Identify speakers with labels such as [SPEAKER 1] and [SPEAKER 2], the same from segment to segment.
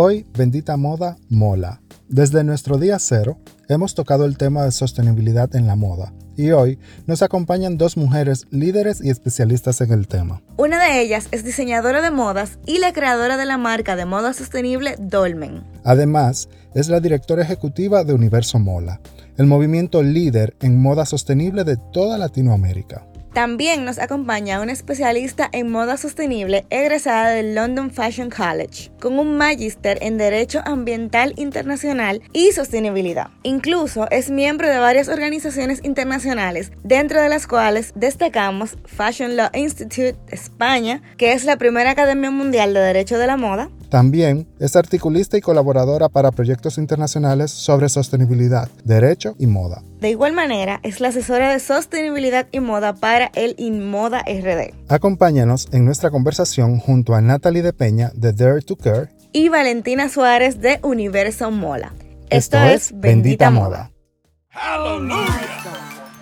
[SPEAKER 1] Hoy, bendita moda, mola. Desde nuestro día cero, hemos tocado el tema de sostenibilidad en la moda y hoy nos acompañan dos mujeres líderes y especialistas en el tema.
[SPEAKER 2] Una de ellas es diseñadora de modas y la creadora de la marca de moda sostenible Dolmen.
[SPEAKER 1] Además, es la directora ejecutiva de Universo Mola, el movimiento líder en moda sostenible de toda Latinoamérica.
[SPEAKER 2] También nos acompaña una especialista en moda sostenible egresada del London Fashion College, con un magíster en Derecho Ambiental Internacional y Sostenibilidad. Incluso es miembro de varias organizaciones internacionales, dentro de las cuales destacamos Fashion Law Institute España, que es la primera academia mundial de Derecho de la Moda,
[SPEAKER 1] también es articulista y colaboradora para proyectos internacionales sobre sostenibilidad, derecho y moda.
[SPEAKER 2] De igual manera, es la asesora de sostenibilidad y moda para el InModa RD.
[SPEAKER 1] Acompáñanos en nuestra conversación junto a Natalie de Peña de Dare to Care
[SPEAKER 2] y Valentina Suárez de Universo Mola. Esto, es Bendita, Moda.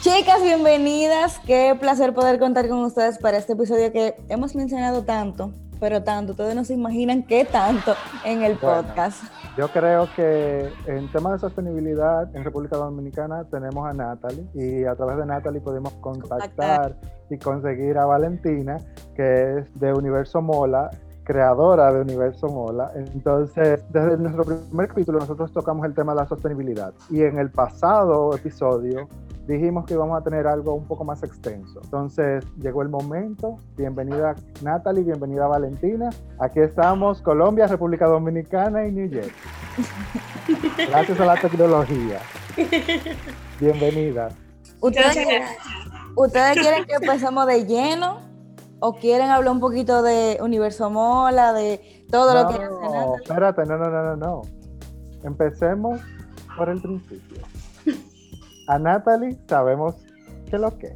[SPEAKER 2] Chicas, bienvenidas. Qué placer poder contar con ustedes para este episodio que hemos mencionado tanto, pero tanto, ustedes no se imaginan qué tanto en el podcast.
[SPEAKER 1] Yo creo que en temas de sostenibilidad en República Dominicana tenemos a Natalie y a través de Natalie podemos contactar y conseguir a Valentina, que es de Universo Mola, creadora de Universo Mola. Entonces, desde nuestro primer capítulo nosotros tocamos el tema de la sostenibilidad y en el pasado episodio dijimos que íbamos a tener algo un poco más extenso. Entonces, llegó el momento. Bienvenida Natalie, bienvenida Valentina. Aquí estamos, Colombia, República Dominicana y New York. Gracias a la tecnología. Bienvenida.
[SPEAKER 2] ¿Ustedes, ¿Ustedes quieren que empecemos de lleno? ¿O quieren hablar un poquito de Universo Mola, de todo lo que hace
[SPEAKER 1] No, espérate, no, no, no, no, no. Empecemos por el principio. A Natalie sabemos qué lo que.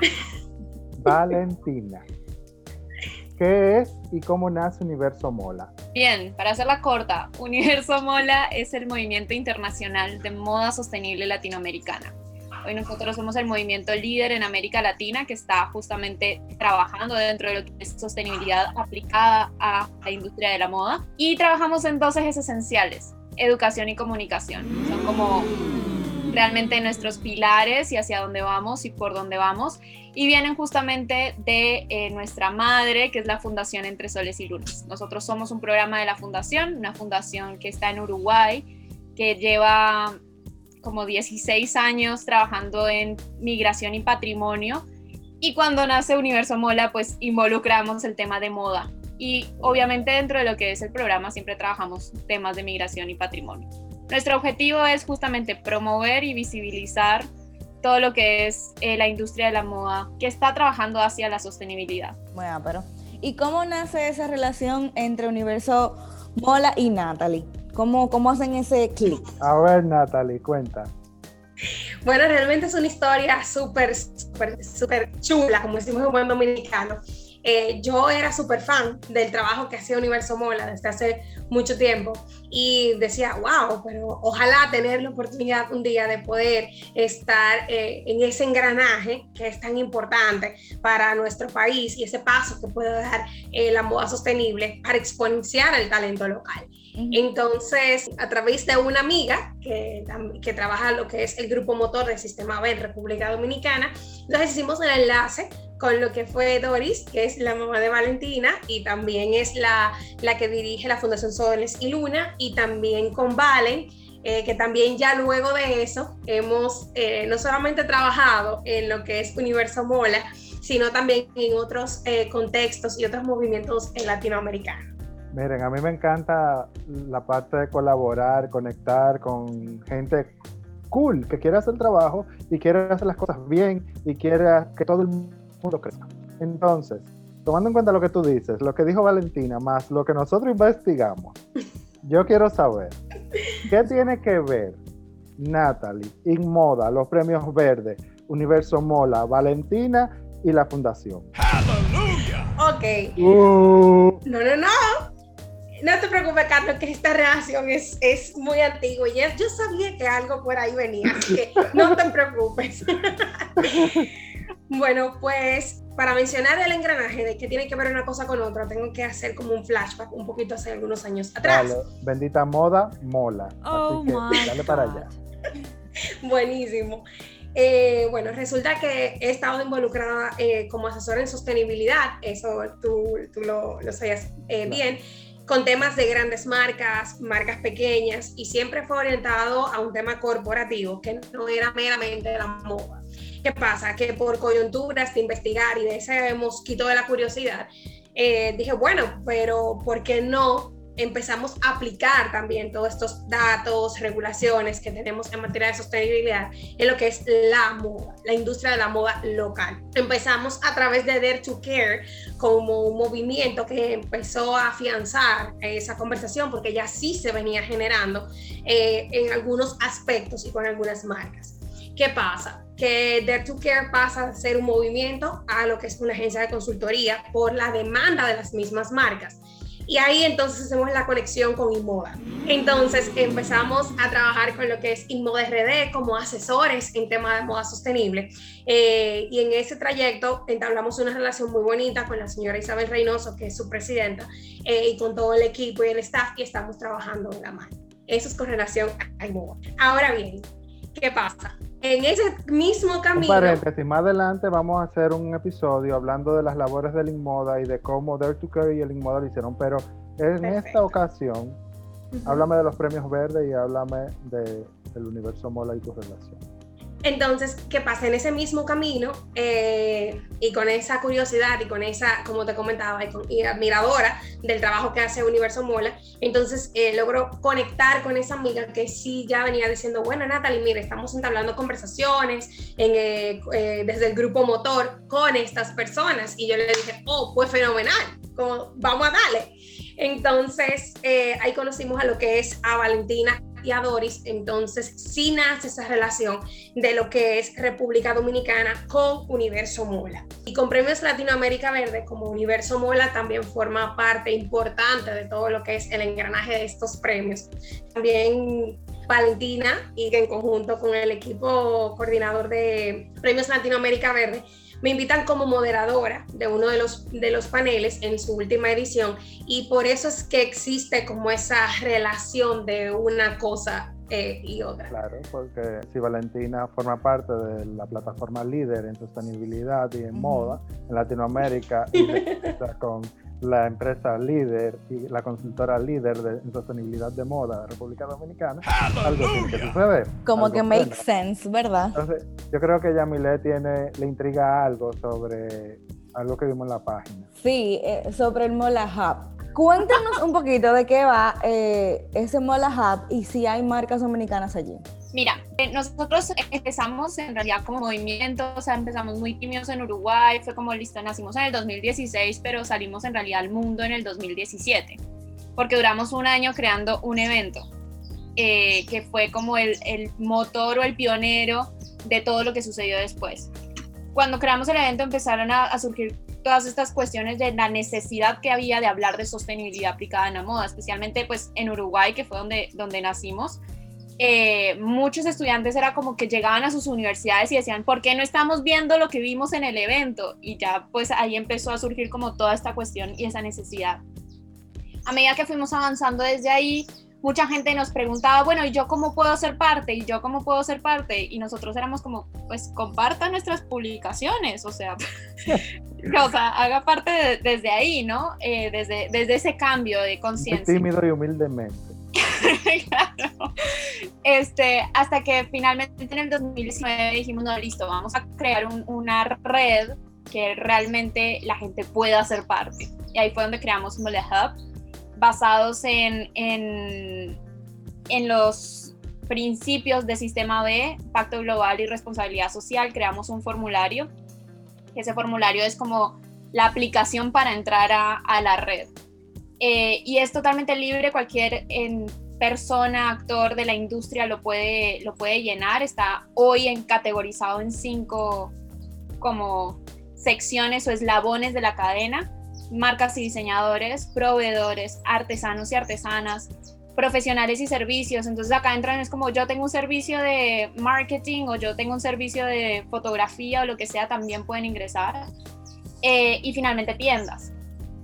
[SPEAKER 1] Valentina. ¿Qué es y cómo nace Universo Mola?
[SPEAKER 3] Bien, para hacerla corta, Universo Mola es el movimiento internacional de moda sostenible latinoamericana. Hoy nosotros somos el movimiento líder en América Latina que está justamente trabajando dentro de lo que es sostenibilidad aplicada a la industria de la moda. Y trabajamos en dos ejes esenciales, educación y comunicación. Son como realmente nuestros pilares y hacia dónde vamos y por dónde vamos. Y vienen justamente de eh, nuestra madre, que es la Fundación Entre Soles y Lunas. Nosotros somos un programa de la Fundación, una fundación que está en Uruguay, que lleva como 16 años trabajando en migración y patrimonio. Y cuando nace Universo Mola, pues involucramos el tema de moda. Y obviamente dentro de lo que es el programa siempre trabajamos temas de migración y patrimonio. Nuestro objetivo es justamente promover y visibilizar todo lo que es eh, la industria de la moda que está trabajando hacia la sostenibilidad.
[SPEAKER 2] Bueno, pero ¿y cómo nace esa relación entre Universo Mola y Natalie? ¿Cómo, cómo hacen ese clic?
[SPEAKER 1] A ver, Natalie, cuenta.
[SPEAKER 4] Bueno, realmente es una historia súper, súper, súper chula, como decimos en buen dominicano. Eh, yo era súper fan del trabajo que hacía Universo Mola desde hace mucho tiempo y decía, wow, pero ojalá tener la oportunidad un día de poder estar eh, en ese engranaje que es tan importante para nuestro país y ese paso que puede dar eh, la moda sostenible para exponenciar el talento local. Entonces, a través de una amiga que, que trabaja lo que es el grupo motor del Sistema B en República Dominicana, entonces hicimos el enlace con lo que fue Doris, que es la mamá de Valentina y también es la, que dirige la Fundación Soles y Luna, y también con Valen, eh, que también ya luego de eso hemos eh, no solamente trabajado en lo que es Universo Mola, sino también en otros eh, contextos y otros movimientos latinoamericanos.
[SPEAKER 1] Miren, a mí me encanta la parte de colaborar, conectar con gente cool que quiere hacer el trabajo y quiere hacer las cosas bien y quiere que todo el mundo crezca. Entonces, tomando en cuenta lo que tú dices, lo que dijo Valentina, más lo que nosotros investigamos, yo quiero saber, ¿qué tiene que ver Natalie, Inmoda, los premios verdes, Universo Mola, Valentina y la Fundación?
[SPEAKER 4] Ok. Uh. No, no, no. No te preocupes, Carlos, que esta relación es, es muy antigua y yo sabía que algo por ahí venía, así que no te preocupes. bueno, pues para mencionar el engranaje de que tiene que ver una cosa con otra, tengo que hacer como un flashback un poquito hace algunos años atrás.
[SPEAKER 1] bendita moda, mola. Oh así que dale para allá.
[SPEAKER 4] Buenísimo. Eh, bueno, resulta que he estado involucrada eh, como asesora en sostenibilidad, eso tú, tú lo, lo sabías eh, bien con temas de grandes marcas, marcas pequeñas, y siempre fue orientado a un tema corporativo, que no era meramente la moda. ¿Qué pasa? Que por coyunturas de investigar y de ese mosquito de la curiosidad, eh, dije, bueno, pero ¿por qué no empezamos a aplicar también todos estos datos, regulaciones que tenemos en materia de sostenibilidad en lo que es la moda, la industria de la moda local. Empezamos a través de Dare to Care como un movimiento que empezó a afianzar esa conversación porque ya sí se venía generando eh, en algunos aspectos y con algunas marcas. ¿Qué pasa? Que Dare to Care pasa a ser un movimiento a lo que es una agencia de consultoría por la demanda de las mismas marcas. Y ahí entonces hacemos la conexión con Inmoda. Entonces empezamos a trabajar con lo que es Inmoda RD como asesores en tema de moda sostenible. Eh, y en ese trayecto entablamos una relación muy bonita con la señora Isabel Reynoso, que es su presidenta, eh, y con todo el equipo y el staff, y estamos trabajando de la mano. Eso es con relación a Inmoda. Ahora bien, ¿qué pasa? en ese mismo camino.
[SPEAKER 1] Paréntesis, más adelante vamos a hacer un episodio hablando de las labores del Inmoda y de cómo Dare to Care y el Inmoda lo hicieron, pero en esta ocasión, háblame de los premios verdes y háblame de, del universo Mola y tu relación.
[SPEAKER 4] Entonces, ¿qué pasa? En ese mismo camino eh, y con esa curiosidad y con esa, como te comentaba, y, admiradora del trabajo que hace Universo Mola, entonces eh, logro conectar con esa amiga que sí ya venía diciendo, bueno, Natalie, mire, estamos entablando conversaciones en, eh, desde el grupo motor con estas personas. Y yo le dije, oh, pues fenomenal, vamos a darle. Entonces, ahí conocimos a lo que es a Valentina y a Doris, entonces sí nace esa relación de lo que es República Dominicana con Universo Mola. Y con Premios Latinoamérica Verde, como Universo Mola también forma parte importante de todo lo que es el engranaje de estos premios. También Valentina y en conjunto con el equipo coordinador de Premios Latinoamérica Verde me invitan como moderadora de uno de los, de los paneles en su última edición y por eso es que existe como esa relación de una cosa eh, y otra.
[SPEAKER 1] Claro, porque si Valentina forma parte de la plataforma líder en sostenibilidad y en moda en Latinoamérica y con la empresa líder y la consultora líder de, en sostenibilidad de moda de República Dominicana, algo tiene que suceder.
[SPEAKER 2] Como que make sense, ¿verdad?
[SPEAKER 1] Entonces, yo creo que Yamile tiene, le intriga algo sobre algo que vimos en la página.
[SPEAKER 2] Sí, eh, sobre el Mola Hub. Cuéntanos un poquito de qué va eh, ese Mola Hub y si hay marcas dominicanas allí.
[SPEAKER 3] Mira, eh, nosotros empezamos en realidad como movimiento, o sea, empezamos muy tímidos en Uruguay, fue como listo, nacimos en el 2016, pero salimos en realidad al mundo en el 2017, porque duramos un año creando un evento, eh, que fue como el, el motor o el pionero de todo lo que sucedió después. Cuando creamos el evento empezaron a, a surgir todas estas cuestiones de la necesidad que había de hablar de sostenibilidad aplicada en la moda, especialmente pues en Uruguay, que fue donde, donde nacimos eh, muchos estudiantes era como que llegaban a sus universidades y decían, ¿por qué no estamos viendo lo que vimos en el evento? Y ya pues ahí empezó a surgir como toda esta cuestión y esa necesidad. A medida que fuimos avanzando desde ahí, mucha gente nos preguntaba, bueno, ¿y yo cómo puedo ser parte? ¿Y yo cómo puedo ser parte? Y nosotros éramos como, pues comparta nuestras publicaciones, o sea, o sea haga parte desde ahí, ¿no? Eh, desde, desde ese cambio de conciencia.
[SPEAKER 1] Tímido y humildemente.
[SPEAKER 3] Este, hasta que finalmente en el 2019 dijimos, no, listo, vamos a crear una red que realmente la gente pueda ser parte. Y ahí fue donde creamos Mole Hub, basados en, en, en los principios de Sistema B, Pacto Global y Responsabilidad Social, creamos un formulario. Ese formulario es como la aplicación para entrar a la red. Eh, y es totalmente libre, cualquier en, persona, actor de la industria lo puede, lo puede llenar. Está hoy en, categorizado en cinco como secciones o eslabones de la cadena, marcas y diseñadores, proveedores, artesanos y artesanas, profesionales y servicios. Entonces acá entran es como yo tengo un servicio de marketing o yo tengo un servicio de fotografía o lo que sea, también pueden ingresar. Eh, y finalmente tiendas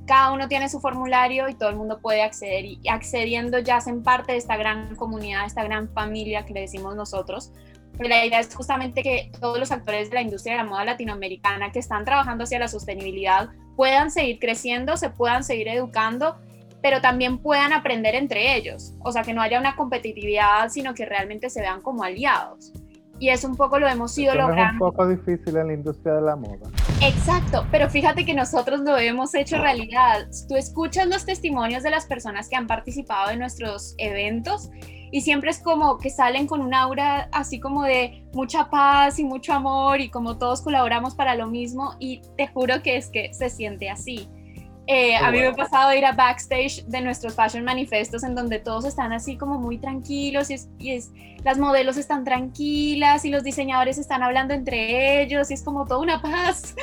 [SPEAKER 3] cada uno tiene su formulario y todo el mundo puede acceder y accediendo ya hacen parte de esta gran comunidad, esta gran familia que le decimos nosotros. Pero la idea es justamente que todos los actores de la industria de la moda latinoamericana que están trabajando hacia la sostenibilidad puedan seguir creciendo, se puedan seguir educando, pero también puedan aprender entre ellos. O sea, que no haya una competitividad, sino que realmente se vean como aliados y es un poco lo hemos ido logrando.
[SPEAKER 1] Es un poco difícil en la industria de la moda.
[SPEAKER 3] Exacto, pero fíjate que nosotros lo hemos hecho realidad. Tú escuchas los testimonios de las personas que han participado en nuestros eventos y siempre es como que salen con un aura así como de mucha paz y mucho amor y como todos colaboramos para lo mismo y te juro que es que se siente así. Eh, a mí me ha pasado ir a backstage de nuestros fashion manifestos en donde todos están así como muy tranquilos y, es, y es, las modelos están tranquilas y los diseñadores están hablando entre ellos y es como toda una paz.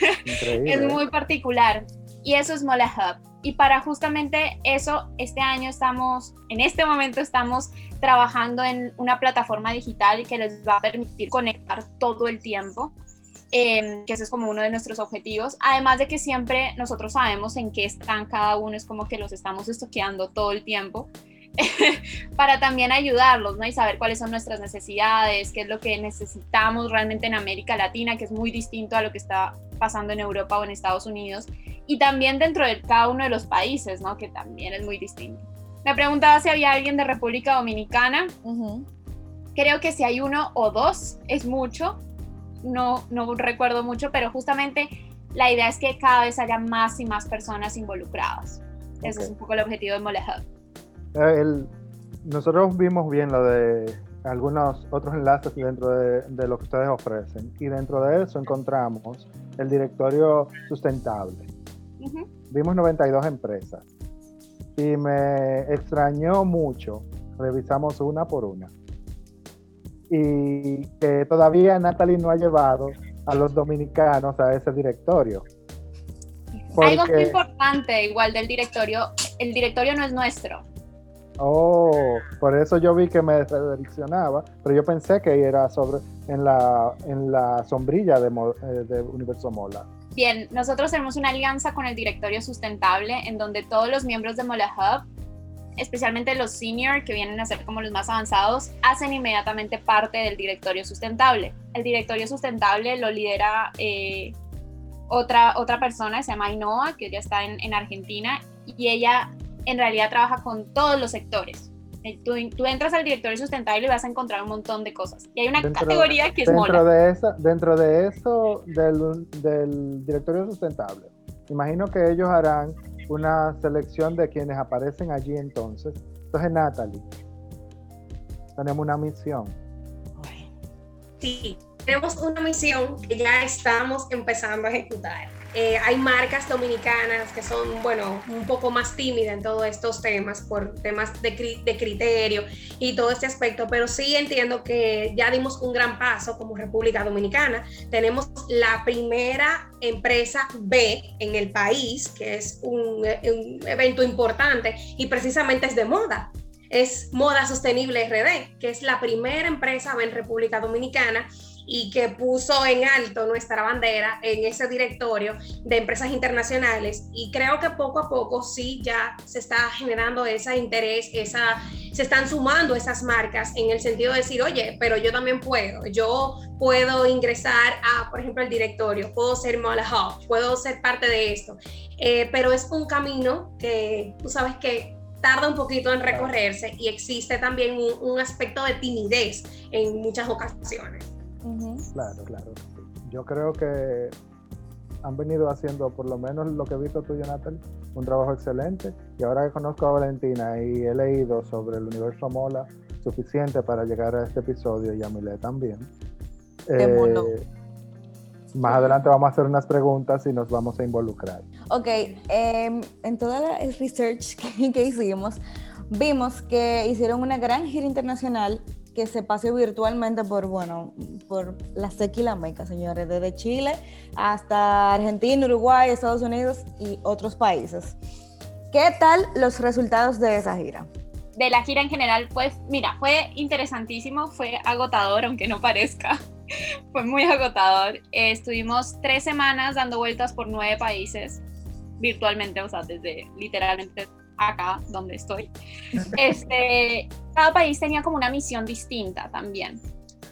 [SPEAKER 3] es muy particular y eso es Mola Hub. Y para justamente eso, este año estamos, en este momento estamos trabajando en una plataforma digital que les va a permitir conectar todo el tiempo Em, que ese es como uno de nuestros objetivos. Además de que siempre nosotros sabemos en qué están cada uno, es como que los estamos estoqueando todo el tiempo. para también ayudarlos, ¿no? Y saber cuáles son nuestras necesidades, qué es lo que necesitamos realmente en América Latina, que es muy distinto a lo que está pasando en Europa o en Estados Unidos, y también dentro de cada uno de los países, ¿no? Que también es muy distinto. Me preguntaba si había alguien de República Dominicana. Creo que si hay uno o dos es mucho no, no recuerdo mucho, pero justamente la idea es que cada vez haya más y más personas involucradas. Ese es un poco el objetivo de Mole
[SPEAKER 1] eh, nosotros vimos bien lo de algunos otros enlaces dentro de, lo que ustedes ofrecen y dentro de eso encontramos el directorio sustentable. Vimos 92 empresas y me extrañó mucho, revisamos una por una y que todavía Natalie no ha llevado a los dominicanos a ese directorio.
[SPEAKER 3] Algo muy importante igual del directorio, el directorio no es nuestro.
[SPEAKER 1] Oh, por eso yo vi que me redireccionaba, pero yo pensé que era sobre en la, en la sombrilla de, eh, de Universo Mola.
[SPEAKER 3] Bien, nosotros tenemos una alianza con el directorio sustentable en donde todos los miembros de Mola Hub especialmente los senior, que vienen a ser como los más avanzados, hacen inmediatamente parte del directorio sustentable. El directorio sustentable lo lidera eh, otra, otra persona, se llama Inoa, que ya está en, Argentina, y ella en realidad trabaja con todos los sectores. Eh, tú, tú, entras al directorio sustentable y vas a encontrar un montón de cosas. Y hay una categoría que es
[SPEAKER 1] dentro De esa, dentro de eso, del, del directorio sustentable, imagino que ellos harán una selección de quienes aparecen allí entonces. Entonces, Natalie, tenemos una misión.
[SPEAKER 4] Sí, tenemos una misión que ya estamos empezando a ejecutar. Eh, hay marcas dominicanas que son, bueno, un poco más tímidas en todos estos temas, por temas de, de, criterio y todo este aspecto, pero sí entiendo que ya dimos un gran paso como República Dominicana. Tenemos la primera empresa B en el país, que es un, un evento importante y precisamente es de moda es Moda Sostenible RD, que es la primera empresa en República Dominicana y que puso en alto nuestra bandera en ese directorio de empresas internacionales y creo que poco a poco sí ya se está generando ese interés, esa, se están sumando esas marcas en el sentido de decir, oye, pero yo también puedo, yo puedo ingresar a, por ejemplo, el directorio, puedo ser Mola Hub, puedo ser parte de esto, eh, pero es un camino que tú sabes que tarda un poquito en recorrerse y existe también un aspecto de timidez en muchas ocasiones.
[SPEAKER 1] Claro, claro. Yo creo que han venido haciendo, por lo menos lo que he visto tuyo, Natalie, un trabajo excelente. Y ahora que conozco a Valentina y he leído sobre el universo Mola suficiente para llegar a este episodio y a Milé también. Eh, más adelante vamos a hacer unas preguntas y nos vamos a involucrar.
[SPEAKER 2] Ok, em, en toda la research que, hicimos, vimos que hicieron una gran gira internacional que se paseó virtualmente por, bueno, por la seca y la meca, señores, desde Chile hasta Argentina, Uruguay, Estados Unidos y otros países. ¿Qué tal los resultados de esa gira?
[SPEAKER 3] De la gira en general, pues mira, fue interesantísimo, fue agotador, aunque no parezca. fue muy agotador. estuvimos tres semanas dando vueltas por nueve países virtualmente, o sea, desde literalmente acá donde estoy. Este, cada país tenía como una misión distinta también.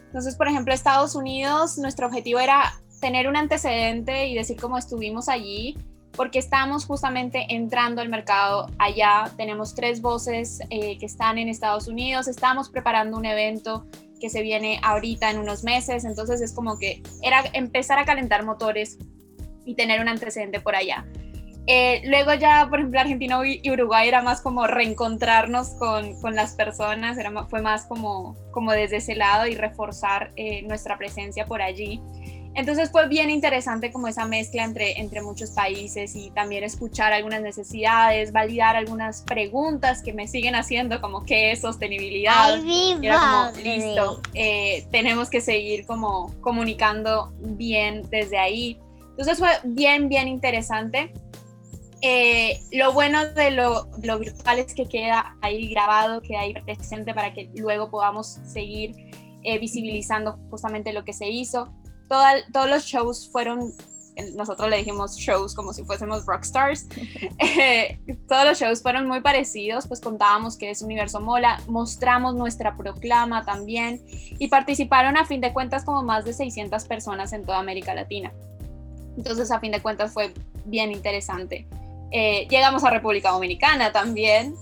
[SPEAKER 3] Entonces, por ejemplo, Estados Unidos, nuestro objetivo era tener un antecedente y decir cómo estuvimos allí, porque estamos justamente entrando al mercado allá. Tenemos tres voces eh, que están en Estados Unidos, estamos preparando un evento que se viene ahorita en unos meses, entonces es como que era empezar a calentar motores y tener un antecedente por allá. Eh, luego ya, por ejemplo, Argentina y Uruguay era más como reencontrarnos con, con las personas, era fue más como, como desde ese lado y reforzar eh, nuestra presencia por allí. Entonces fue bien interesante como esa mezcla entre, entre muchos países y también escuchar algunas necesidades, validar algunas preguntas que me siguen haciendo como qué es sostenibilidad. y era como, listo, eh, tenemos que seguir como comunicando bien desde ahí. Entonces fue bien, bien interesante. Eh, lo bueno de lo, lo, virtual es que queda ahí grabado, queda ahí presente para que luego podamos seguir eh, visibilizando justamente lo que se hizo. todos los shows fueron, nosotros le dijimos shows como si fuésemos rockstars, eh, todos los shows fueron muy parecidos, pues contábamos que es Universo Mola, mostramos nuestra proclama también y participaron a fin de cuentas como más de 600 personas en toda América Latina. Entonces a fin de cuentas fue bien interesante. Eh, llegamos a República Dominicana también.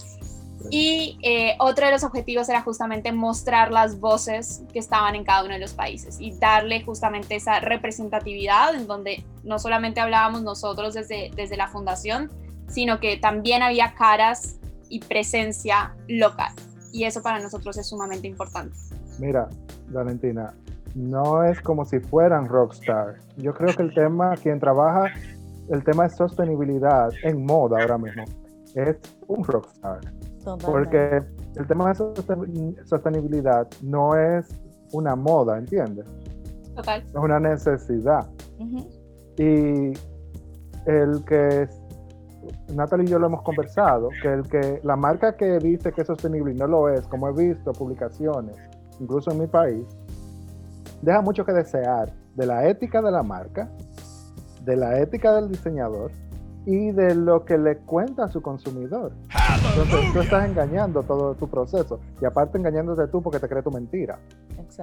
[SPEAKER 3] Y eh, otro de los objetivos era justamente mostrar las voces que estaban en cada uno de los países y darle justamente esa representatividad en donde no solamente hablábamos nosotros desde, desde la fundación, sino que también había caras y presencia local. Y eso para nosotros es sumamente importante.
[SPEAKER 1] Mira, Valentina, no es como si fueran rockstar. Yo creo que el tema, quien trabaja el tema de sostenibilidad en moda ahora mismo es un rockstar. Porque el tema de sostenibilidad no es una moda, ¿entiendes?
[SPEAKER 3] Total.
[SPEAKER 1] Es una necesidad. Y el que Natalie y yo lo hemos conversado, que el que la marca que dice que es sostenible y no lo es, como he visto publicaciones, incluso en mi país, deja mucho que desear de la ética de la marca de la ética del diseñador y de lo que le cuenta a su consumidor. Entonces tú estás engañando todo tu proceso y aparte engañándote tú porque te crees tu mentira.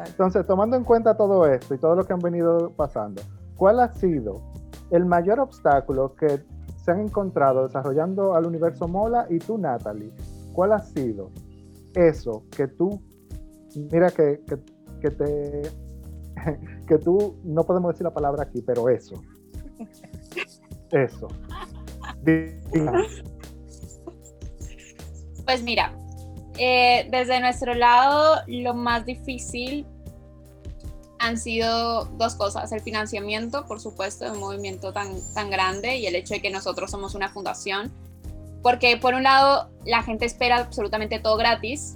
[SPEAKER 1] Entonces, tomando en cuenta todo esto y todo lo que han venido pasando, ¿cuál ha sido el mayor obstáculo que se han encontrado desarrollando al universo Mola y tú, Natalie? ¿Cuál ha sido eso que tú, mira que, que, que te, que tú, no podemos decir la palabra aquí, pero eso, eso.
[SPEAKER 3] Pues mira, eh, desde nuestro lado lo más difícil han sido dos cosas, el financiamiento, por supuesto, de un movimiento tan, tan grande y el hecho de que nosotros somos una fundación, porque por un lado la gente espera absolutamente todo gratis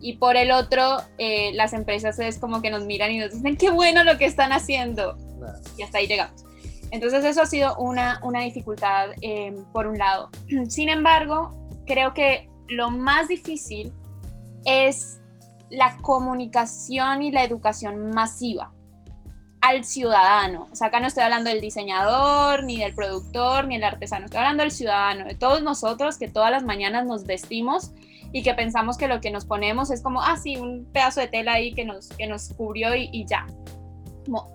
[SPEAKER 3] y por el otro eh, las empresas es como que nos miran y nos dicen qué bueno lo que están haciendo y hasta ahí llegamos. Entonces eso ha sido una, una dificultad eh, por un lado. Sin embargo, creo que lo más difícil es la comunicación y la educación masiva al ciudadano. O sea, acá no estoy hablando del diseñador, ni del productor, ni del artesano, estoy hablando del ciudadano, de todos nosotros que todas las mañanas nos vestimos y que pensamos que lo que nos ponemos es como, ah, sí, un pedazo de tela ahí que nos, que nos cubrió y ya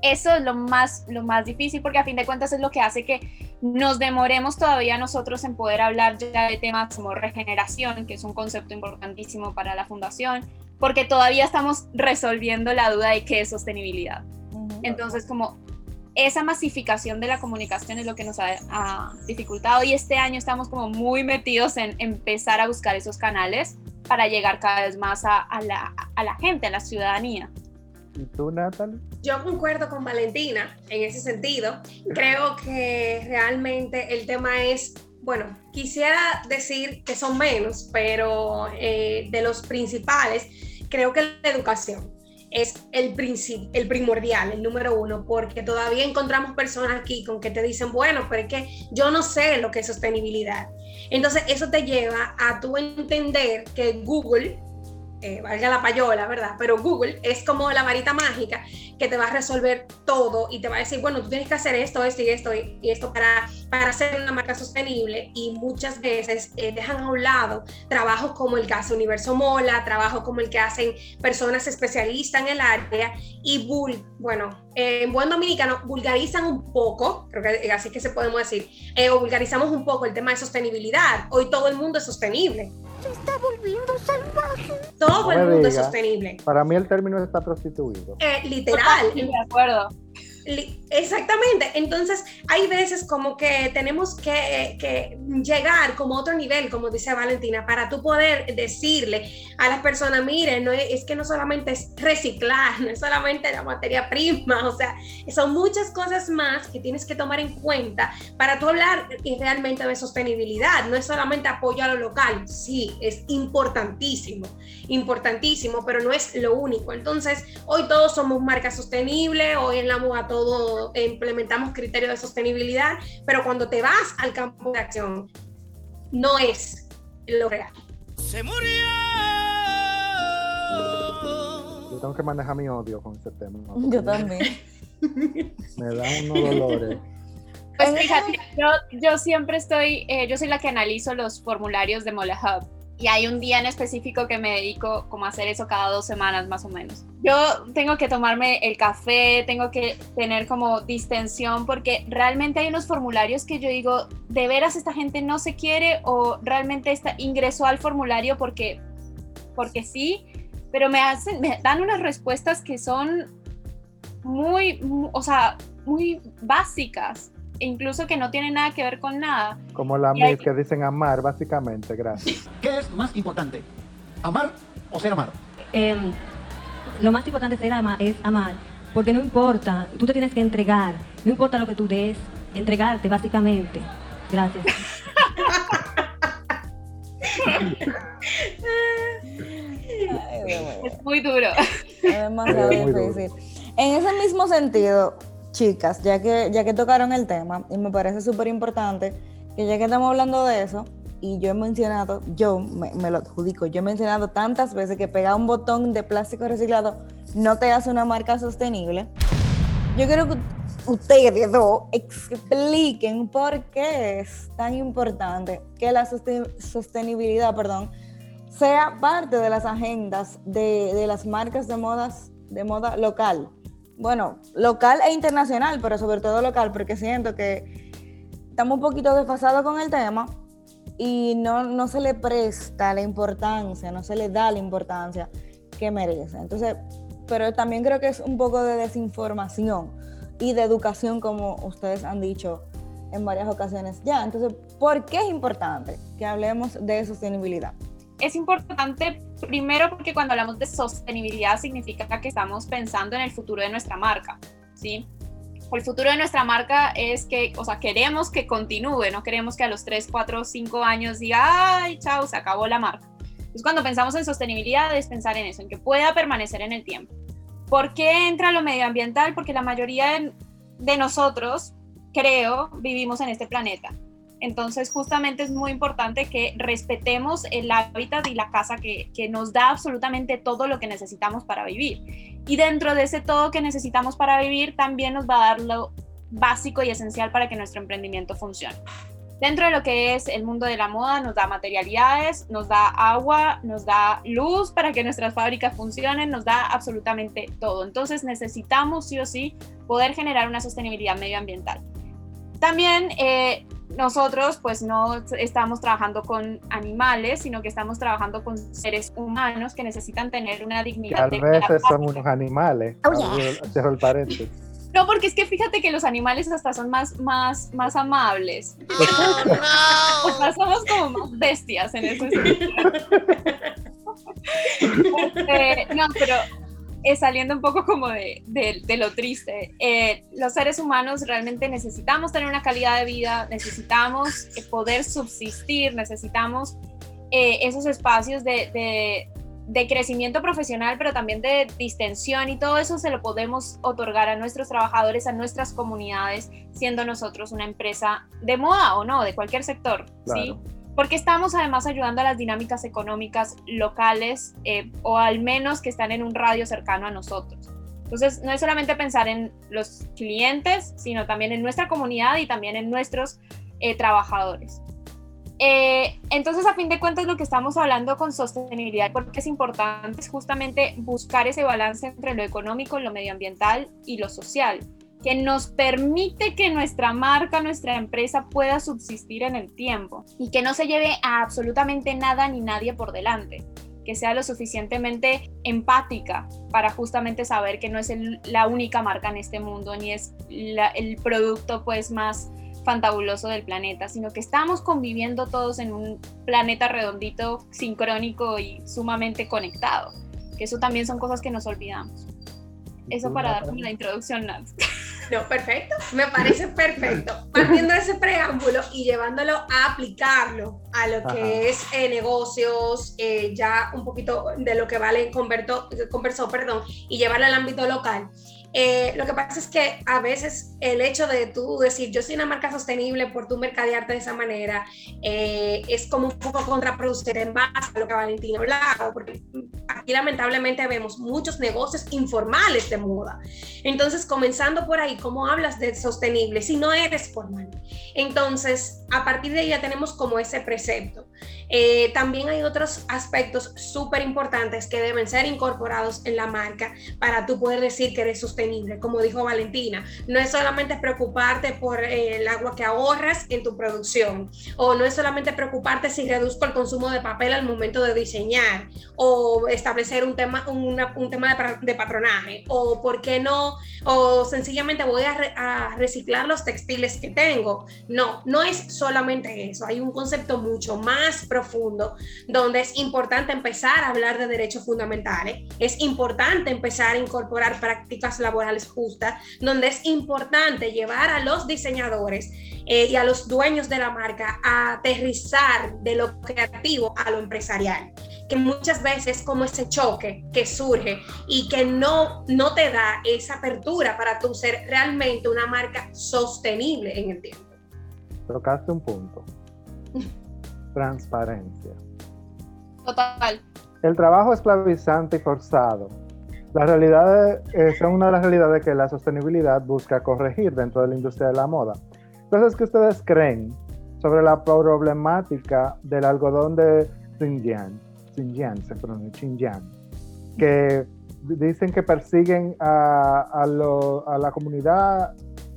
[SPEAKER 3] eso es lo más, lo más difícil porque a fin de cuentas es lo que hace que nos demoremos todavía nosotros en poder hablar ya de temas como regeneración, que es un concepto importantísimo para la fundación, porque todavía estamos resolviendo la duda de qué es sostenibilidad. Entonces, como esa masificación de la comunicación es lo que nos ha, dificultado y este año estamos como muy metidos en empezar a buscar esos canales para llegar cada vez más a, la, a la gente, a la ciudadanía.
[SPEAKER 1] ¿Y tú, Natalie?
[SPEAKER 4] Yo concuerdo con Valentina en ese sentido. Creo que realmente el tema es, bueno, quisiera decir que son menos, pero eh, de los principales, creo que la educación es el, el primordial, el número uno, porque todavía encontramos personas aquí con que te dicen, bueno, pero es que yo no sé lo que es sostenibilidad. Entonces, eso te lleva a tú entender que Google eh, valga la payola, ¿verdad? Pero Google es como la varita mágica que te va a resolver todo y te va a decir, bueno, tú tienes que hacer esto, esto y esto y, esto para, para hacer una marca sostenible y muchas veces eh, dejan a un lado trabajos como el caso Universo Mola, trabajos como el que hacen personas especialistas en el área y, bueno, en buen dominicano vulgarizan un poco, creo que así que se podemos decir, eh, o vulgarizamos un poco el tema de sostenibilidad. Hoy todo el mundo es sostenible se está volviendo salvaje. Todo el mundo es sostenible.
[SPEAKER 1] Para mí el término está prostituido.
[SPEAKER 4] Eh, literal.
[SPEAKER 3] de acuerdo.
[SPEAKER 4] Exactamente. Entonces, hay veces como que tenemos que, llegar como a otro nivel, como dice Valentina, para tú poder decirle a las personas, miren, no es, que no solamente es reciclar, no es solamente la materia prima, o sea, son muchas cosas más que tienes que tomar en cuenta para tú hablar realmente de sostenibilidad. No es solamente apoyo a lo local, sí, es importantísimo, importantísimo, pero no es lo único. Entonces, hoy todos somos marcas sostenibles, hoy en la moda todo, implementamos criterios de sostenibilidad, pero cuando te vas al campo de acción, no es lo real. Se murió.
[SPEAKER 1] Yo tengo que manejar mi odio con este tema.
[SPEAKER 2] Yo también.
[SPEAKER 1] Me da unos dolores.
[SPEAKER 3] Pues fíjate, yo, yo siempre estoy, eh, yo soy la que analizo los formularios de Mola Hub y hay un día en específico que me dedico como a hacer eso cada dos semanas más o menos. Yo tengo que tomarme el café, tengo que tener como distensión porque realmente hay unos formularios que yo digo, ¿de veras esta gente no se quiere o realmente está, ingresó al formulario porque, porque sí? Pero me, hacen, me dan unas respuestas que son muy, o sea, muy básicas incluso que no tiene nada que ver con nada.
[SPEAKER 1] Como la hay... que dicen amar, básicamente, gracias.
[SPEAKER 5] ¿Qué es más importante? ¿Amar o ser amado?
[SPEAKER 6] Em, lo más importante ser ama es amar, porque no importa, tú te tienes que entregar, no importa lo que tú des, entregarte básicamente. Gracias.
[SPEAKER 3] es muy duro.
[SPEAKER 2] Es demasiado difícil. En ese mismo sentido, chicas, ya que, ya que tocaron el tema, y me parece súper importante que ya que estamos hablando de eso, y yo he mencionado, yo me, lo adjudico, yo he mencionado tantas veces que pegar un botón de plástico reciclado no te hace una marca sostenible. Yo quiero que ustedes dos expliquen por qué es tan importante que la sostenibilidad, perdón, sea parte de las agendas de, de las marcas de modas de moda local bueno, local e internacional, pero sobre todo local, porque siento que estamos un poquito desfasados con el tema y no, no se le presta la importancia, no se le da la importancia que merece. Entonces, pero también creo que es un poco de desinformación y de educación, como ustedes han dicho en varias ocasiones ya. Entonces, ¿por qué es importante que hablemos de sostenibilidad?
[SPEAKER 3] Es importante primero porque cuando hablamos de sostenibilidad significa que estamos pensando en el futuro de nuestra marca, ¿sí? El futuro de nuestra marca es que, o sea, queremos que continúe, no queremos que a los 3, 4, 5 años diga, ay, chao, se acabó la marca. Entonces, cuando pensamos en sostenibilidad es pensar en eso, en que pueda permanecer en el tiempo. ¿Por qué entra lo medioambiental? Porque la mayoría de nosotros, creo, vivimos en este planeta entonces, justamente es muy importante que respetemos el hábitat y la casa que, nos da absolutamente todo lo que necesitamos para vivir. Y dentro de ese todo que necesitamos para vivir, también nos va a dar lo básico y esencial para que nuestro emprendimiento funcione. Dentro de lo que es el mundo de la moda, nos da materialidades, nos da agua, nos da luz para que nuestras fábricas funcionen, nos da absolutamente todo. Entonces necesitamos sí o sí poder generar una sostenibilidad medioambiental. También eh, nosotros pues no estamos trabajando con animales, sino que estamos trabajando con seres humanos que necesitan tener una dignidad.
[SPEAKER 1] Que a veces son unos animales. Oh, Cierro el paréntesis.
[SPEAKER 3] No, porque es que fíjate que los animales hasta son más, más, más amables. O sea, somos como más bestias en ese sentido. Este, no, pero eh, saliendo un poco como de, de- lo triste, eh, los seres humanos realmente necesitamos tener una calidad de vida, necesitamos eh, poder subsistir, necesitamos eh, esos espacios de, de- de crecimiento profesional, pero también de distensión y todo eso se lo podemos otorgar a nuestros trabajadores, a nuestras comunidades, siendo nosotros una empresa de moda o no, de cualquier sector, ¿sí? Porque estamos además ayudando a las dinámicas económicas locales eh, o al menos que están en un radio cercano a nosotros. Entonces, no es solamente pensar en los clientes, sino también en nuestra comunidad y también en nuestros eh, trabajadores. Eh, entonces, a fin de cuentas, lo que estamos hablando con sostenibilidad, porque es importante, es justamente buscar ese balance entre lo económico, lo medioambiental y lo social que nos permite que nuestra marca, nuestra empresa pueda subsistir en el tiempo y que no se lleve a absolutamente nada ni nadie por delante, que sea lo suficientemente empática para justamente saber que no es el- la única marca en este mundo ni es la- el producto pues más fantabuloso del planeta, sino que estamos conviviendo todos en un planeta redondito, sincrónico y sumamente conectado, que eso también son cosas que nos olvidamos. Eso para dar como la introducción, Nats.
[SPEAKER 4] No, perfecto. Me parece perfecto. Partiendo de ese preámbulo y llevándolo a aplicarlo a lo que es eh, negocios, eh, ya un poquito de lo que Vale convertó, conversó, perdón, y llevarlo al ámbito local. Eh, lo que pasa es que a veces el hecho de tú decir yo soy una marca sostenible por tu mercadearte de esa manera eh, es como un poco contraproducente en base a lo que Valentina hablaba, porque aquí lamentablemente vemos muchos negocios informales de moda. Entonces, comenzando por ahí, ¿cómo hablas de sostenible si no eres formal? Entonces, a partir de ahí ya tenemos como ese precepto. Eh, también hay otros aspectos súper importantes que deben ser incorporados en la marca para tú poder decir que eres sostenible. Como dijo Valentina, no es solamente preocuparte por eh, el agua que ahorras en tu producción, o no es solamente preocuparte si reduzco el consumo de papel al momento de diseñar, o establecer un tema, una- un tema de, de patronaje, o por qué no, o sencillamente voy a, re- a reciclar los textiles que tengo. No, no es solamente eso, hay un concepto mucho más profundo donde es importante empezar a hablar de derechos fundamentales, es importante empezar a incorporar prácticas laborales justas, donde es importante llevar a los diseñadores eh, y a los dueños de la marca a aterrizar de lo creativo a lo empresarial que muchas veces es como ese choque que surge y que no, no te da esa apertura para tú ser realmente una marca sostenible en el tiempo.
[SPEAKER 1] Tocaste un punto. Transparencia.
[SPEAKER 3] Total.
[SPEAKER 1] El trabajo esclavizante y forzado. Las realidades eh, son una de las realidades que la sostenibilidad busca corregir dentro de la industria de la moda. Entonces, ¿qué ustedes creen sobre la problemática del algodón de Xinjiang? Xinjiang, se pronuncia Xinjiang. Que dicen que persiguen a, a lo- a la comunidad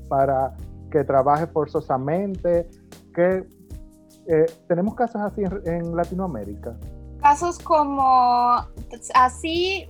[SPEAKER 1] para que trabaje forzosamente. Que, eh, ¿Tenemos casos así en- en Latinoamérica?
[SPEAKER 3] Casos como así,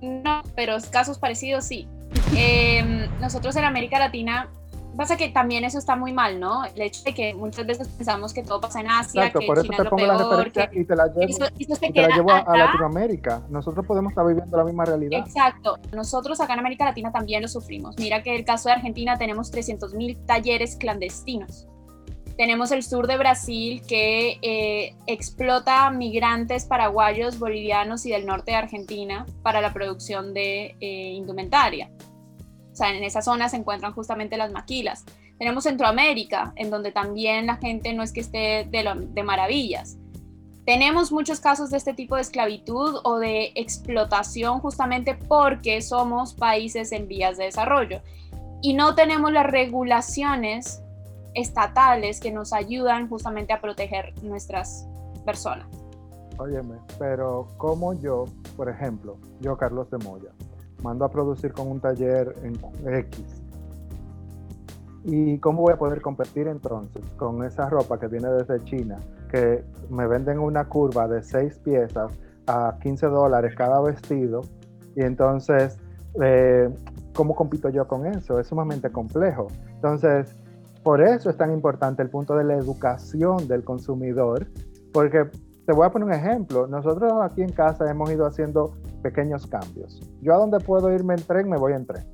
[SPEAKER 3] no, pero casos parecidos sí. Eh, nosotros en América Latina, pasa que también eso está muy mal, ¿no? El hecho de que muchas veces pensamos que todo pasa en Asia,
[SPEAKER 1] Exacto,
[SPEAKER 3] que
[SPEAKER 1] por eso
[SPEAKER 3] China
[SPEAKER 1] te
[SPEAKER 3] es lo peor, que
[SPEAKER 1] y te la llevo,
[SPEAKER 3] eso, eso
[SPEAKER 1] y te la llevo a. Latinoamérica. Nosotros podemos estar viviendo la misma realidad.
[SPEAKER 3] Exacto. Nosotros acá en América Latina también lo sufrimos. Mira que el caso de Argentina tenemos 300.000 talleres clandestinos. Tenemos el sur de Brasil que eh, explota migrantes paraguayos, bolivianos y del norte de Argentina para la producción de eh, indumentaria. O sea, en esa zona se encuentran justamente las maquilas. Tenemos Centroamérica, en donde también la gente no es que esté de, lo- de maravillas. Tenemos muchos casos de este tipo de esclavitud o de explotación justamente porque somos países en vías de desarrollo y no tenemos las regulaciones estatales que nos ayudan justamente a proteger nuestras personas.
[SPEAKER 1] Óyeme, pero como yo, por ejemplo, yo Carlos de Moya, mando a producir con un taller en X. ¿Y cómo voy a poder competir entonces con esa ropa que viene desde China, que me venden una curva de seis piezas a 15 dólares cada vestido? Y entonces eh, ¿cómo compito yo con eso? Es sumamente complejo. Entonces, por eso es tan importante el punto de la educación del consumidor, porque te voy a poner un ejemplo. Nosotros aquí en casa hemos ido haciendo pequeños cambios. Yo a donde puedo irme en tren, me voy en tren,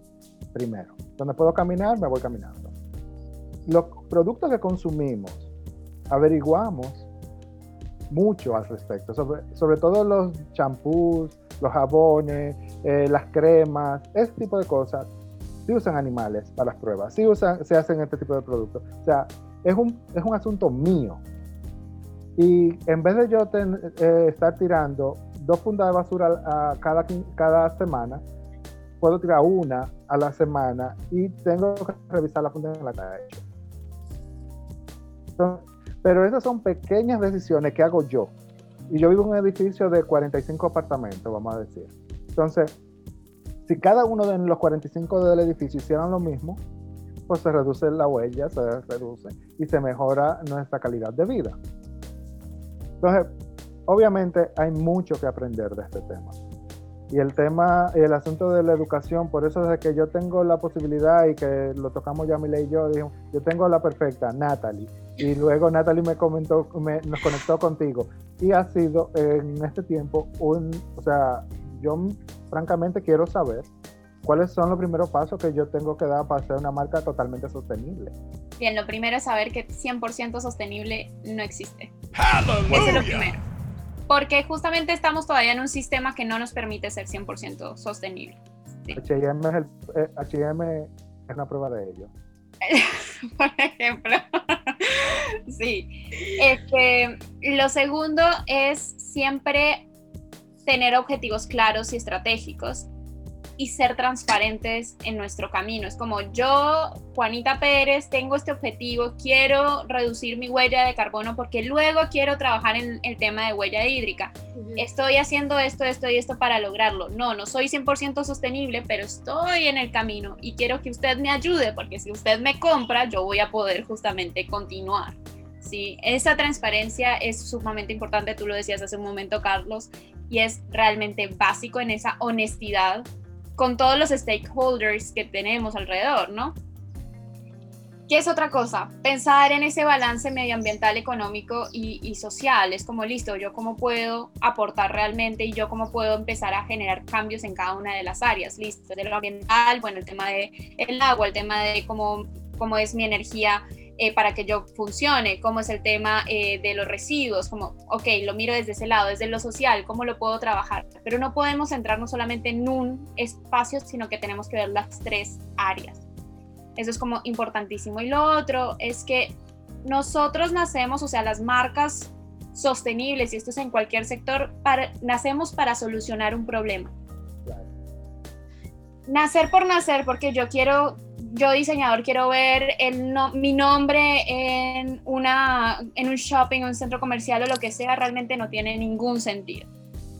[SPEAKER 1] primero. Donde puedo caminar, me voy caminando. Los productos que consumimos, averiguamos mucho al respecto, sobre, todo los champús, los jabones, eh, las cremas, ese tipo de cosas. Si usan animales para las pruebas, si usan, se hacen este tipo de productos. O sea, es un, es un asunto mío. Y en vez de yo eh, estar tirando dos fundas de basura cada, cada semana, puedo tirar una a la semana y tengo que revisar la funda en la calle. pero esas son pequeñas decisiones que hago yo. Y yo vivo en un edificio de 45 apartamentos, vamos a decir. Entonces, si cada uno de los 45 del edificio hicieran lo mismo, pues se reduce la huella, se reduce y se mejora nuestra calidad de vida. Entonces, obviamente hay mucho que aprender de este tema. Y el tema, el asunto de la educación, por eso desde que yo tengo la posibilidad y que lo tocamos ya Mile y yo, dijo, yo tengo la perfecta, Natalie. Y luego Natalie me comentó, me, nos conectó contigo. Y ha sido en este tiempo un, o sea, yo francamente quiero saber cuáles son los primeros pasos que yo tengo que dar para ser una marca totalmente sostenible.
[SPEAKER 3] Bien, lo primero es saber que 100% sostenible no existe. Eso es lo primero. Porque justamente estamos todavía en un sistema que no nos permite ser 100% sostenible.
[SPEAKER 1] H&M es, es una prueba de ello.
[SPEAKER 3] Por ejemplo. sí. Este, lo segundo es siempre tener objetivos claros y estratégicos y ser transparentes en nuestro camino. Es como yo, Juanita Pérez, tengo este objetivo, quiero reducir mi huella de carbono porque luego quiero trabajar en el tema de huella hídrica. Estoy haciendo esto, esto y esto para lograrlo. No, no soy 100% sostenible, pero estoy en el camino y quiero que usted me ayude porque si usted me compra, yo voy a poder justamente continuar. Sí, esa transparencia es sumamente importante, tú lo decías hace un momento, Carlos, y es realmente básico en esa honestidad con todos los stakeholders que tenemos alrededor, ¿no? ¿Qué es otra cosa? Pensar en ese balance medioambiental, económico y, social. Es como, listo, yo cómo puedo aportar realmente y yo cómo puedo empezar a generar cambios en cada una de las áreas. Listo, de lo ambiental, bueno, el tema del el agua, el tema de cómo, cómo es mi energía eh, para que yo funcione, cómo es el tema eh, de los residuos, como, ok, lo miro desde ese lado, desde lo social, cómo lo puedo trabajar, pero no podemos centrarnos solamente en un espacio, sino que tenemos que ver las tres áreas. Eso es como importantísimo. Y lo otro es que nosotros nacemos, o sea, las marcas sostenibles, y esto es en cualquier sector, nacemos para solucionar un problema. Nacer por nacer, porque yo quiero yo diseñador quiero ver el mi nombre en, una, en un shopping, un centro comercial o lo que sea, realmente no tiene ningún sentido.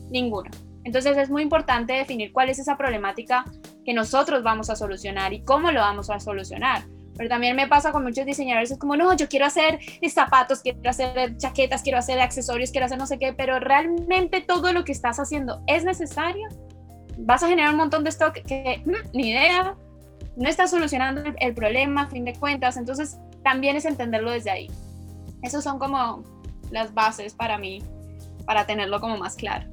[SPEAKER 3] Ninguno. Entonces es muy importante definir cuál es esa problemática que nosotros vamos a solucionar y cómo lo vamos a solucionar. Pero también me pasa con muchos diseñadores, es como, no, yo quiero hacer zapatos, quiero hacer chaquetas, quiero hacer accesorios, quiero hacer no sé qué, pero realmente todo lo que estás haciendo es necesario. Vas a generar un montón de stock que mm, ni idea, no está solucionando el, problema, a fin de cuentas, entonces también es entenderlo desde ahí. Esos son como las bases para mí, para tenerlo como más claro.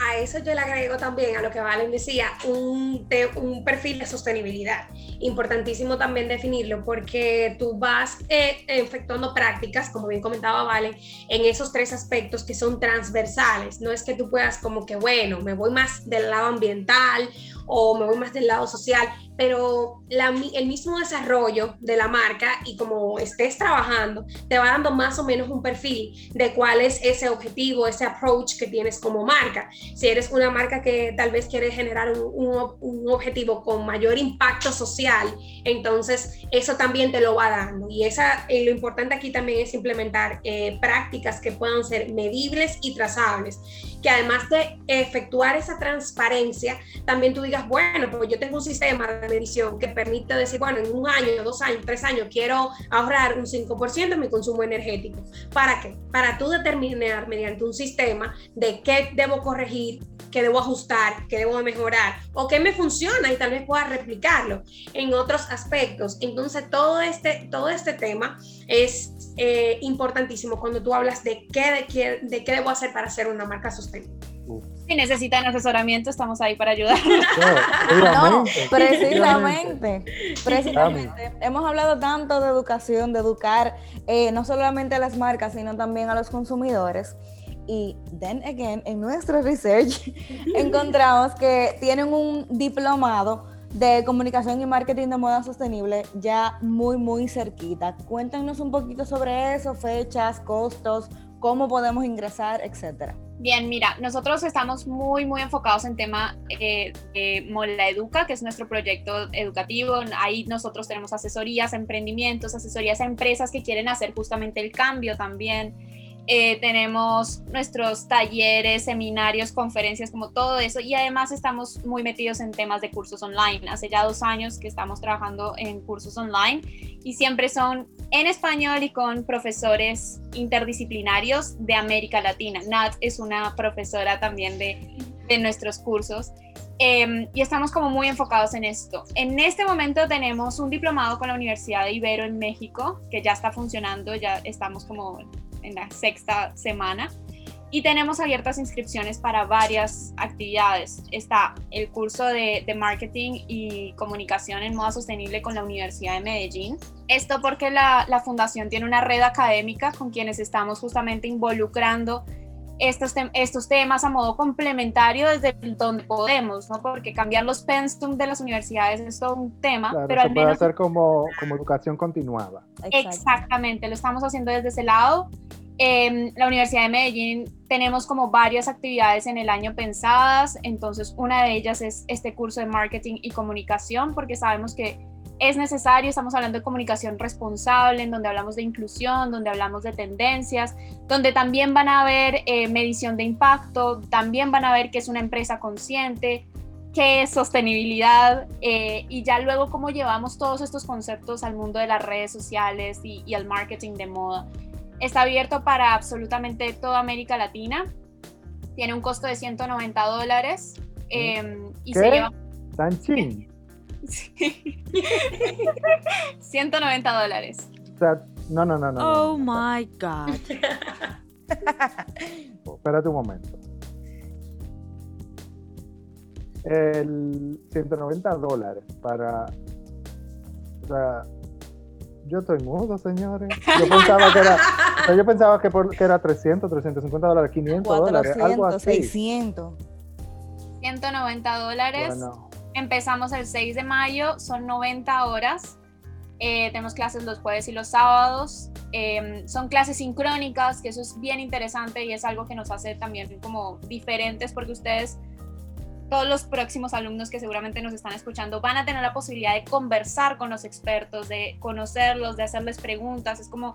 [SPEAKER 4] A eso yo le agrego también a lo que Valen decía, un, un perfil de sostenibilidad. Importantísimo también definirlo porque tú vas eh, efectuando prácticas, como bien comentaba Valen, en esos tres aspectos que son transversales. No es que tú puedas como que, bueno, me voy más del lado ambiental o me voy más del lado social, pero el mismo desarrollo de la marca y como estés trabajando, te va dando más o menos un perfil de cuál es ese objetivo, ese approach que tienes como marca. Si eres una marca que tal vez quiere generar un, un, objetivo con mayor impacto social, entonces eso también te lo va dando. Y esa, eh, lo importante aquí también es implementar eh, prácticas que puedan ser medibles y trazables que además de efectuar esa transparencia, también tú digas, bueno, pues yo tengo un sistema de medición que permite decir, bueno, en un año, dos años, tres años, quiero ahorrar un 5% en mi consumo energético. ¿Para qué? Para tú determinar mediante un sistema de qué debo corregir qué debo ajustar, qué debo mejorar o qué me funciona y tal vez pueda replicarlo en otros aspectos. Entonces, todo este, todo este tema es eh, importantísimo cuando tú hablas de qué, de qué, de qué debo hacer para ser una marca sostenible.
[SPEAKER 3] Si necesitan asesoramiento, estamos ahí para ayudar.
[SPEAKER 2] No, precisamente, precisamente. Hemos hablado tanto de educación, de educar eh, no solamente a las marcas, sino también a los consumidores. Y then again, en nuestro research encontramos que tienen un diplomado de comunicación y marketing de moda sostenible ya muy, muy cerquita. Cuéntenos un poquito sobre eso, fechas, costos, cómo podemos ingresar, etcétera.
[SPEAKER 3] Bien, mira, nosotros estamos muy, muy enfocados en tema eh, de Mola Educa, que es nuestro proyecto educativo. Ahí nosotros tenemos asesorías, emprendimientos, asesorías a empresas que quieren hacer justamente el cambio también. Eh, tenemos nuestros talleres, seminarios, conferencias, como todo eso, y además estamos muy metidos en temas de cursos online. Hace ya dos años que estamos trabajando en cursos online y siempre son en español y con profesores interdisciplinarios de América Latina. Nat es una profesora también de, de nuestros cursos. Em, y estamos como muy enfocados en esto. En este momento tenemos un diplomado con la Universidad de Ibero en México, que ya está funcionando, ya estamos como en la sexta semana. Y tenemos abiertas inscripciones para varias actividades. Está el curso de, marketing y comunicación en moda sostenible con la Universidad de Medellín. Esto porque la, la fundación tiene una red académica con quienes estamos justamente involucrando estos, estos temas a modo complementario desde donde podemos, ¿no? Porque cambiar los pensum de las universidades es todo un tema, pero al
[SPEAKER 1] menos... Puede ser como, como educación continuada.
[SPEAKER 3] Exactamente, lo estamos haciendo desde ese lado. En la Universidad de Medellín tenemos como varias actividades en el año pensadas, entonces una de ellas es este curso de marketing y comunicación, porque sabemos que es necesario, estamos hablando de comunicación responsable, en donde hablamos de inclusión, donde hablamos de tendencias, donde también van a haber eh, medición de impacto, también van a ver qué es una empresa consciente, qué es sostenibilidad eh, y ya luego cómo llevamos todos estos conceptos al mundo de las redes sociales y, y al marketing de moda. Está abierto para absolutamente toda América Latina, tiene un costo de 190 dólares eh, y
[SPEAKER 1] se lleva... ¿Tan
[SPEAKER 3] 190 dólares.
[SPEAKER 1] O sea, no, no, no, no.
[SPEAKER 2] Oh my God.
[SPEAKER 1] Espérate un momento. El 190 dólares para. O sea, yo estoy mudo, señores. Yo pensaba que era, yo pensaba que, por, que era 300, 350 dólares, 500 dólares, algo así.
[SPEAKER 2] 600.
[SPEAKER 3] 190 dólares. Bueno Empezamos el 6 de mayo, son 90 horas. Eh, tenemos clases los jueves y los sábados. Em, son clases sincrónicas, que eso es bien interesante y es algo que nos hace también como diferentes porque ustedes, todos los próximos alumnos que seguramente nos están escuchando, van a tener la posibilidad de conversar con los expertos, de conocerlos, de hacerles preguntas. Es como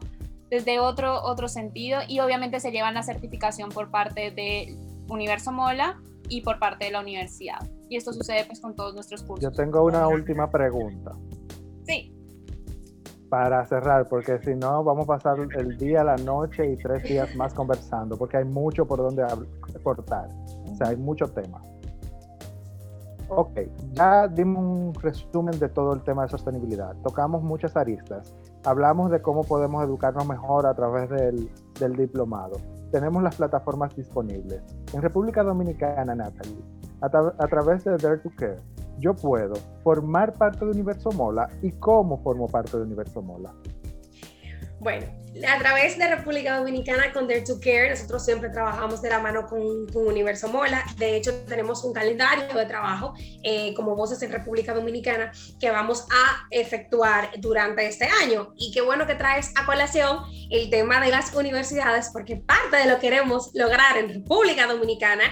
[SPEAKER 3] desde otro, otro sentido y obviamente se llevan la certificación por parte de Universo Mola y por parte de la universidad. Y esto sucede pues con todos nuestros cursos.
[SPEAKER 1] Yo tengo una última pregunta.
[SPEAKER 3] Sí.
[SPEAKER 1] Para cerrar, porque si no vamos a pasar el día, la noche y tres días más conversando, porque hay mucho por donde cortar. O sea, hay mucho tema. Ok, ya dimos un resumen de todo el tema de sostenibilidad. Tocamos muchas aristas. Hablamos de cómo podemos educarnos mejor a través del, del diplomado tenemos las plataformas disponibles. En República Dominicana, Natalie, a, través de Dare to Care, yo puedo formar parte de Universo Mola y cómo formo parte de Universo Mola.
[SPEAKER 4] Bueno, a través de República Dominicana con Dare to Care, nosotros siempre trabajamos de la mano con, con Universo Mola. De hecho, tenemos un calendario de trabajo eh, como Voces en República Dominicana que vamos a efectuar durante este año. Y qué bueno que traes a colación el tema de las universidades, porque parte de lo que queremos lograr en República Dominicana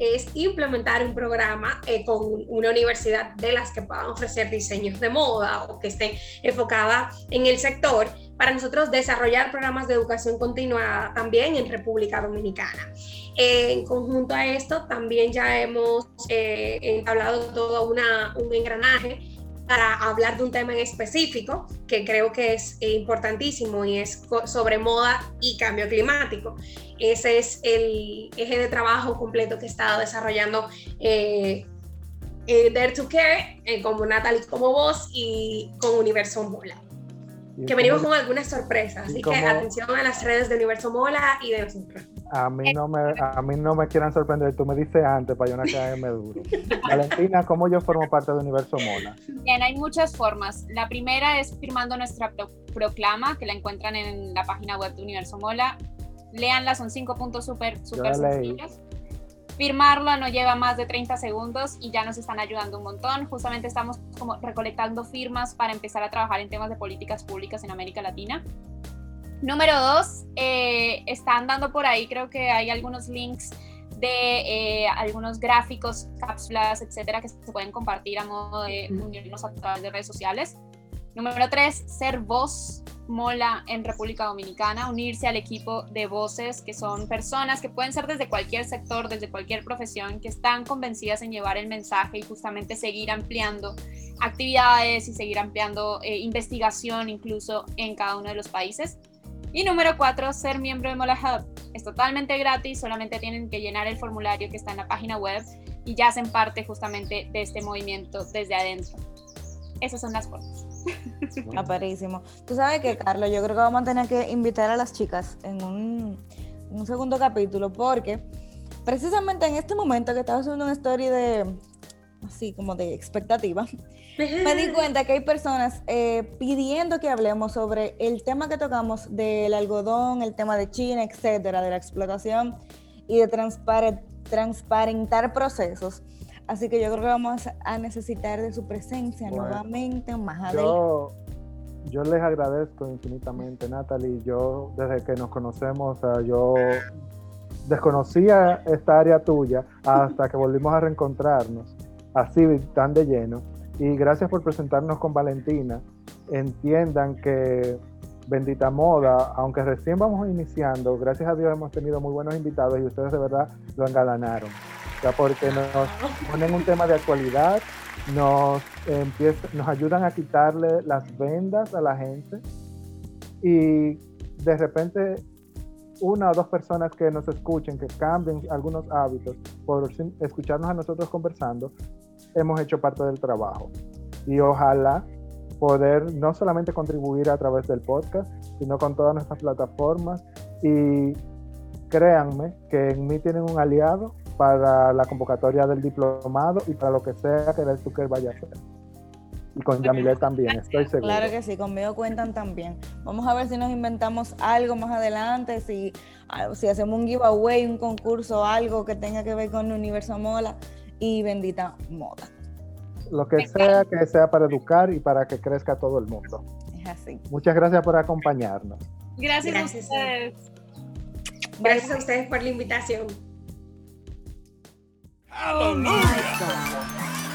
[SPEAKER 4] es implementar un programa eh, con una universidad de las que puedan ofrecer diseños de moda o que estén enfocada en el sector para nosotros desarrollar programas de educación continua también en República Dominicana. en conjunto a esto, también ya hemos eh, entablado todo una, un engranaje para hablar de un tema en específico que creo que es importantísimo y es sobre moda y cambio climático. Ese es el eje de trabajo completo que estado desarrollando eh, eh, Dare to Care, eh, como Natalie como vos y con Universo Mola. Que venimos con algunas sorpresas, así que atención a las redes de Universo Mola y de nosotros.
[SPEAKER 1] A mí no me, a mí no me quieran sorprender, tú me dices antes para yo no caerme duro. Valentina, ¿cómo yo formo parte de Universo Mola?
[SPEAKER 3] Bien, hay muchas formas. La primera es firmando nuestra proclama, que la encuentran en la página web de Universo Mola. Leanla, son cinco puntos súper, súper sencillos. Firmarlo no lleva más de 30 segundos y ya nos están ayudando un montón. Justamente estamos como recolectando firmas para empezar a trabajar en temas de políticas públicas en América Latina. Número dos, eh, están dando por ahí, creo que hay algunos links de eh, algunos gráficos, cápsulas, etcétera, que se pueden compartir a modo de unirnos a través de redes sociales. Número tres, ser voz mola en República Dominicana, unirse al equipo de voces, que son personas que pueden ser desde cualquier sector, desde cualquier profesión, que están convencidas en llevar el mensaje y justamente seguir ampliando actividades y seguir ampliando eh, investigación incluso en cada uno de los países. Y número cuatro, ser miembro de Mola Hub. Es totalmente gratis, solamente tienen que llenar el formulario que está en la página web y ya hacen parte justamente de este movimiento desde adentro. Esas son las formas.
[SPEAKER 2] Aparísimo. Tú sabes que, Carlos, yo creo que vamos a tener que invitar a las chicas en un, un segundo capítulo porque precisamente en este momento que estaba haciendo una story de, así como de expectativa, me di cuenta que hay personas eh, pidiendo que hablemos sobre el tema que tocamos del algodón, el tema de China, etcétera, de la explotación y de transparentar procesos. Así que yo creo que vamos a necesitar de su presencia nuevamente más adelante.
[SPEAKER 1] Yo, les agradezco infinitamente, Natalie. Yo, desde que nos conocemos, yo desconocía esta área tuya hasta que volvimos a reencontrarnos, así tan de lleno. Y gracias por presentarnos con Valentina. Entiendan que Bendita Moda, aunque recién vamos iniciando, gracias a Dios hemos tenido muy buenos invitados y ustedes de verdad lo engalanaron porque nos ponen un tema de actualidad, nos, nos ayudan a quitarle las vendas a la gente y de repente una o dos personas que nos escuchen, que cambien algunos hábitos por escucharnos a nosotros conversando, hemos hecho parte del trabajo. Y ojalá poder no solamente contribuir a través del podcast, sino con todas nuestras plataformas. Y créanme que en mí tienen un aliado para la convocatoria del diplomado y para lo que sea que el Zucker vaya a hacer. Y con Yamilet también, estoy seguro.
[SPEAKER 2] Claro que sí, conmigo cuentan también. Vamos a ver si nos inventamos algo más adelante, si, ah, si hacemos un giveaway, un concurso, algo que tenga que ver con Universo Mola y Bendita Moda.
[SPEAKER 1] Lo que sea que sea para educar y para que crezca todo el mundo.
[SPEAKER 2] Es así.
[SPEAKER 1] Muchas gracias por acompañarnos.
[SPEAKER 3] Gracias, gracias a ustedes.
[SPEAKER 4] Gracias a ustedes por la invitación.
[SPEAKER 7] Hallelujah.